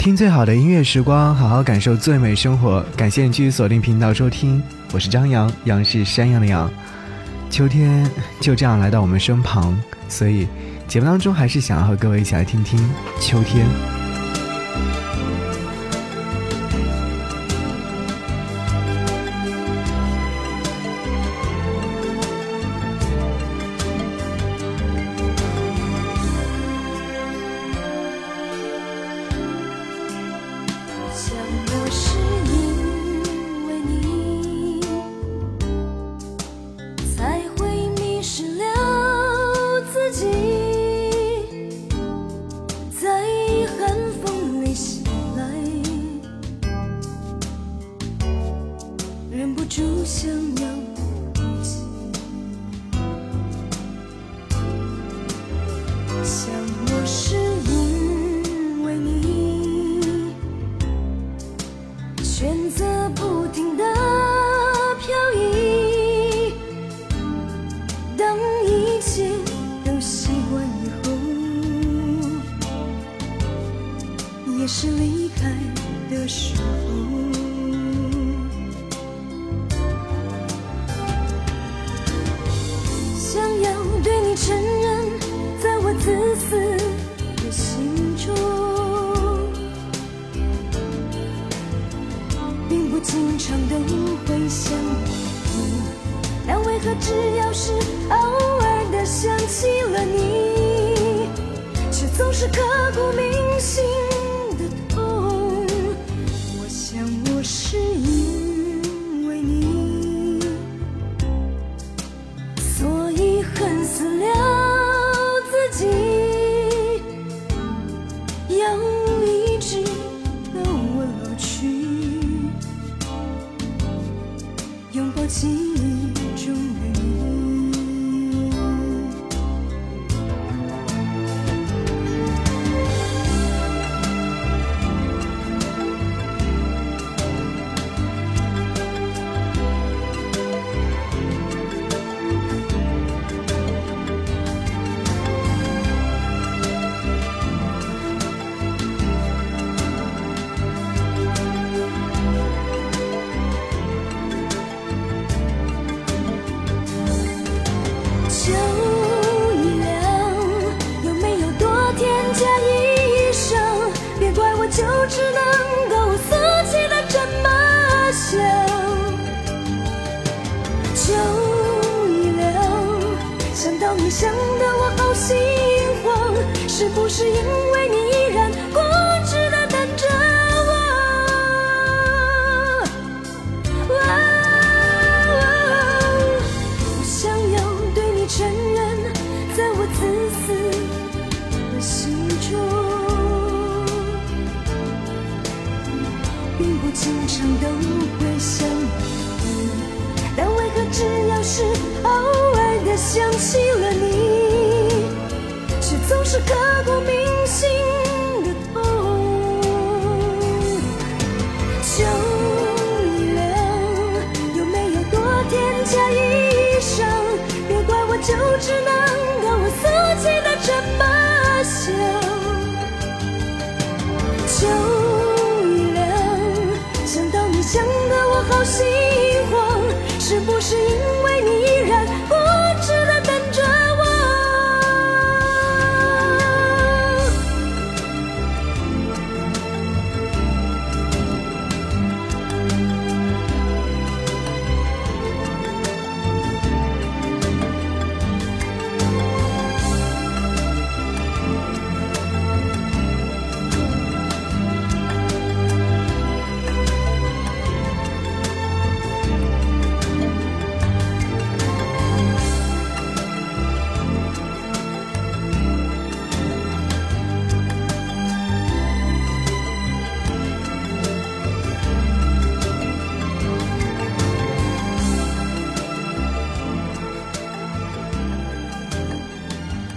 听最好的音乐时光，好好感受最美生活。感谢你继续锁定频道收听，我是张扬，杨是山羊的羊。秋天就这样来到我们身旁，所以节目当中还是想要和各位一起来听听秋天。经常都会想你，但为何只要是偶尔的想起了你，却总是刻骨铭心。记忆中的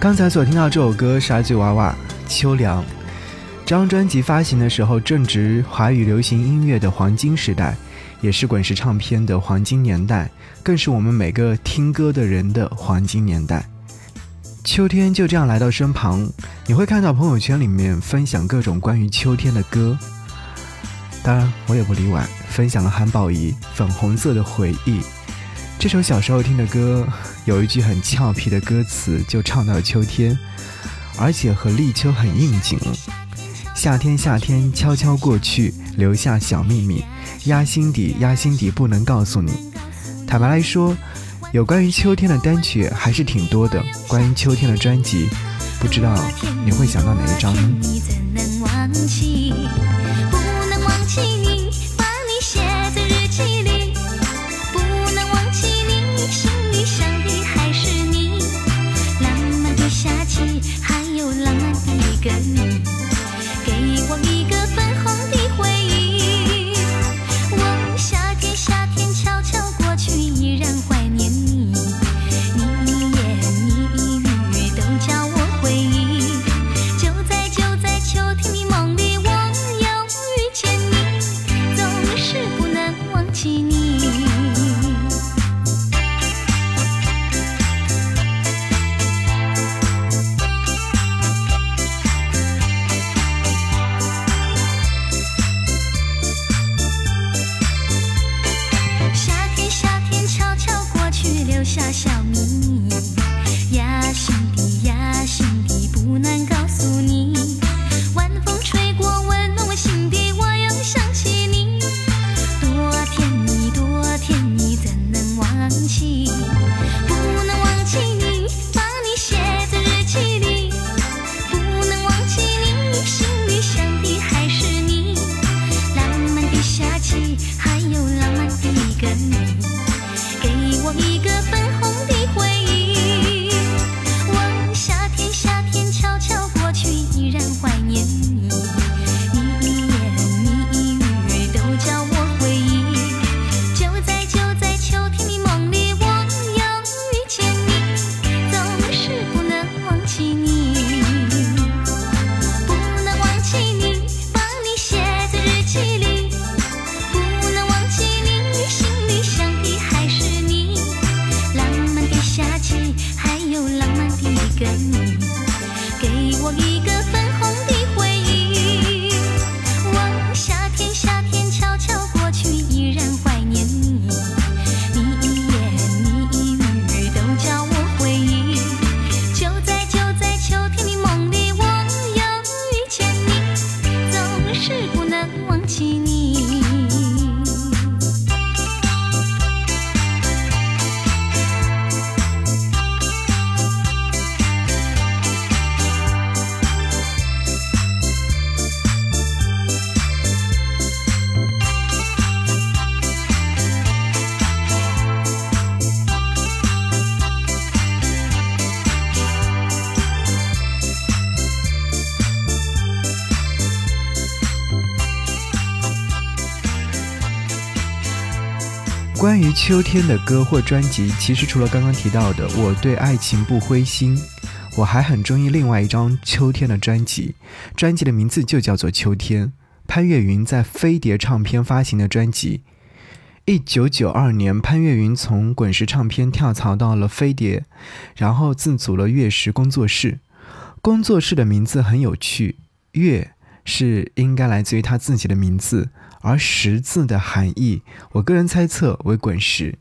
刚才所听到这首歌《傻嘴娃娃》秋凉，这张专辑发行的时候正值华语流行音乐的黄金时代，也是滚石唱片的黄金年代，更是我们每个听歌的人的黄金年代。秋天就这样来到身旁，你会看到朋友圈里面分享各种关于秋天的歌。当然，我也不例外，分享了韩宝仪《粉红色的回忆》这首小时候听的歌，有一句很俏皮的歌词，就唱到了秋天，而且和立秋很应景。夏天，夏天悄悄过去，留下小秘密，压心底，压心底不能告诉你。坦白来说，有关于秋天的单曲还是挺多的。关于秋天的专辑，不知道你会想到哪一张呢？秋天的歌或专辑，其实除了刚刚提到的《我对爱情不灰心》，我还很中意另外一张秋天的专辑，专辑的名字就叫做《秋天》。潘越云在飞碟唱片发行的专辑。一九九二年，潘越云从滚石唱片跳槽到了飞碟，然后自组了月石工作室。工作室的名字很有趣，月是应该来自于他自己的名字。而十字的含义，我个人猜测为滚石。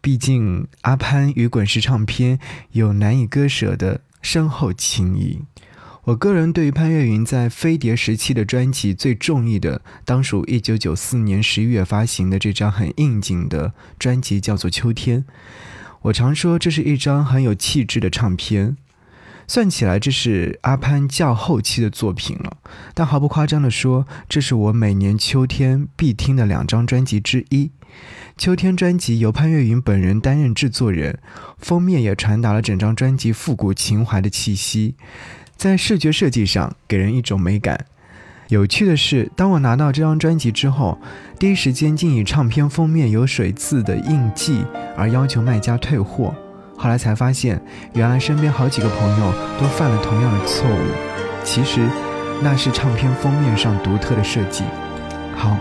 毕竟阿潘与滚石唱片有难以割舍的深厚情谊。我个人对于潘越云在飞碟时期的专辑最中意的，当属一九九四年十一月发行的这张很应景的专辑，叫做《秋天》。我常说这是一张很有气质的唱片。算起来，这是阿潘较后期的作品了。但毫不夸张地说，这是我每年秋天必听的两张专辑之一。秋天专辑由潘越云本人担任制作人，封面也传达了整张专辑复古情怀的气息，在视觉设计上给人一种美感。有趣的是，当我拿到这张专辑之后，第一时间竟以唱片封面有水渍的印记而要求卖家退货。后来才发现，原来身边好几个朋友都犯了同样的错误。其实，那是唱片封面上独特的设计。好，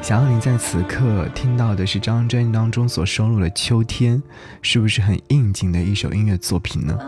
想要你在此刻听到的是这张专辑当中所收录的《秋天》，是不是很应景的一首音乐作品呢？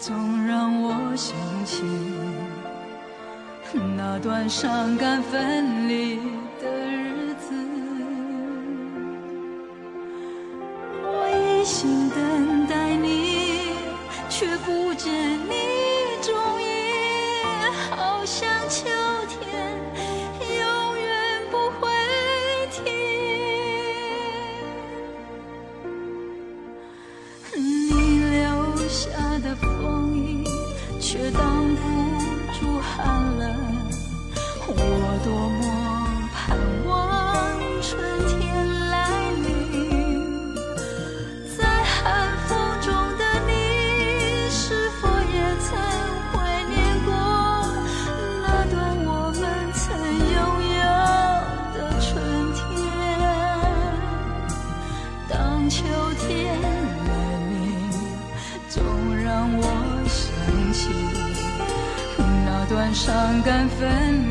总让我想起那段伤感分离。伤感分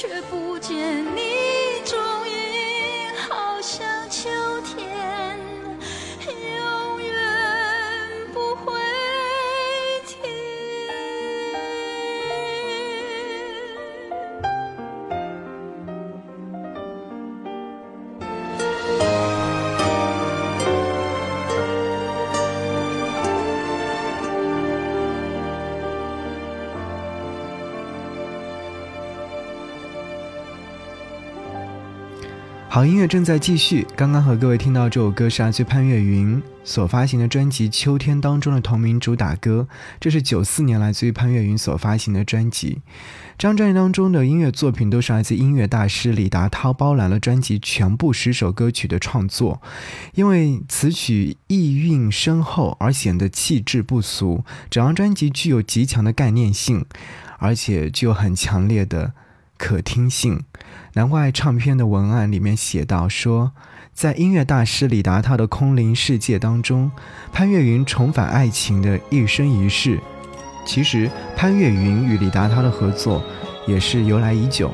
却不见你。好音乐正在继续。刚刚和各位听到这首歌是来自潘越云所发行的专辑《秋天》当中的同名主打歌，这是九四年来自于潘越云所发行的专辑。这张专辑当中的音乐作品都是来自音乐大师李达涛包揽了专辑全部十首歌曲的创作，因为词曲意蕴深厚而显得气质不俗。整张专辑具有极强的概念性，而且具有很强烈的可听性。难怪唱片的文案里面写到说，在音乐大师李达涛的空灵世界当中，潘越云重返爱情的一生一世。其实，潘越云与李达涛的合作也是由来已久。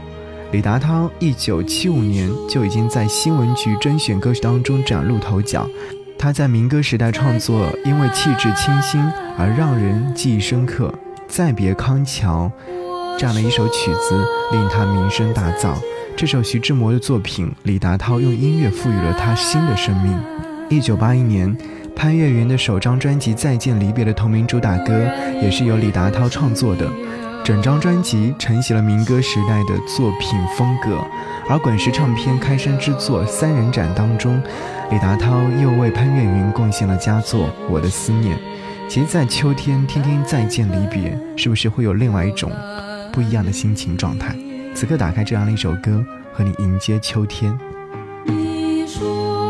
李达涛一九七五年就已经在新闻局甄选歌曲当中崭露头角。他在民歌时代创作，因为气质清新而让人记忆深刻。《再别康桥》这样的一首曲子令他名声大噪。这首徐志摩的作品，李达涛用音乐赋予了他新的生命。一九八一年，潘越云的首张专辑《再见离别》的同名主打歌，也是由李达涛创作的。整张专辑承袭了民歌时代的作品风格，而滚石唱片开山之作三人展当中，李达涛又为潘越云贡献了佳作《我的思念》。其实，在秋天听听再见离别，是不是会有另外一种不一样的心情状态？此刻打开这样的一首歌，和你迎接秋天。你说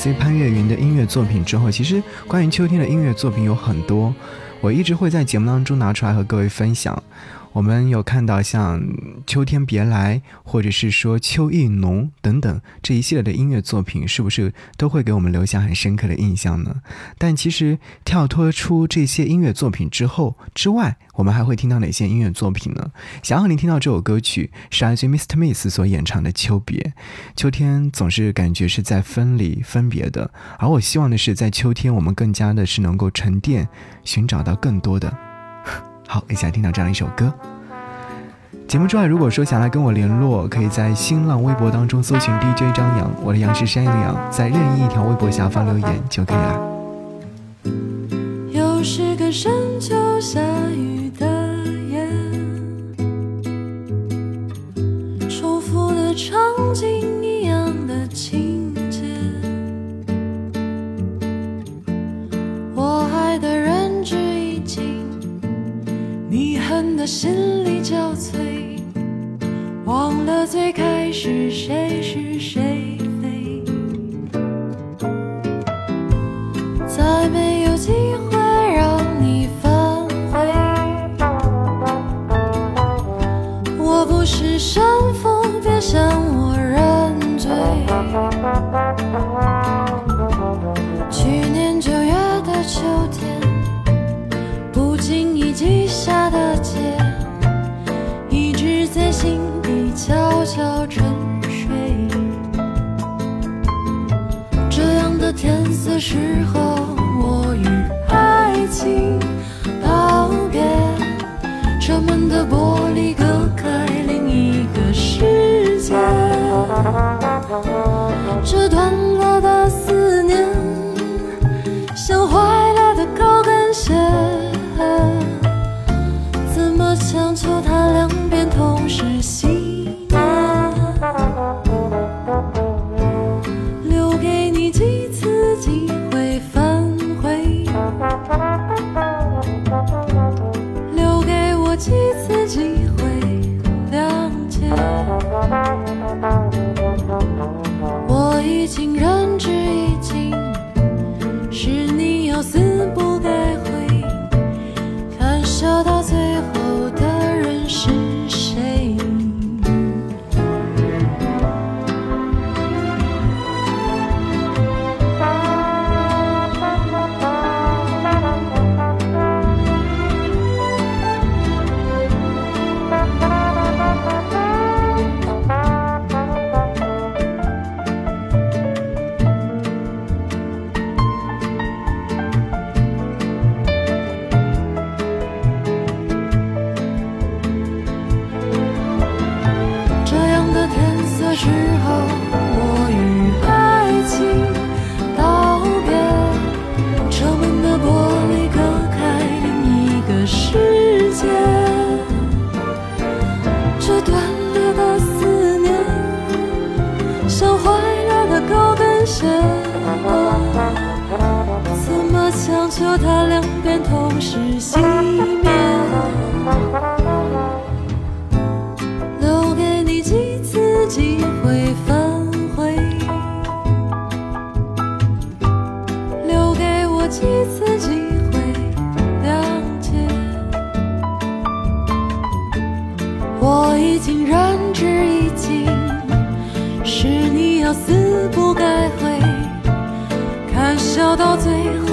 自于潘越云的音乐作品之后，其实关于秋天的音乐作品有很多，我一直会在节目当中拿出来和各位分享。我们有看到像《秋天别来》，或者是说《秋意浓》等等这一系列的音乐作品，是不是都会给我们留下很深刻的印象呢？但其实跳脱出这些音乐作品之后之外，我们还会听到哪些音乐作品呢？想让您听到这首歌曲是来自于 Mr. Miss 所演唱的《秋别》。秋天总是感觉是在分离、分别的，而我希望的是，在秋天我们更加的是能够沉淀，寻找到更多的。好，一起来听到这样一首歌。节目之外，如果说想来跟我联络，可以在新浪微博当中搜寻 DJ 张扬，我的杨是山羊羊，在任意一条微博下方留言就可以了。又是个深秋下雨的夜，重复的场景不经意记下的结，一直在心底悄悄沉睡。这样的天色适合，我与爱情道别。车门的玻璃隔开另一个世界。这段落的总是心。机会反悔，留给我几次机会谅解。我已经仁至义尽，是你要死不改悔。看笑到最后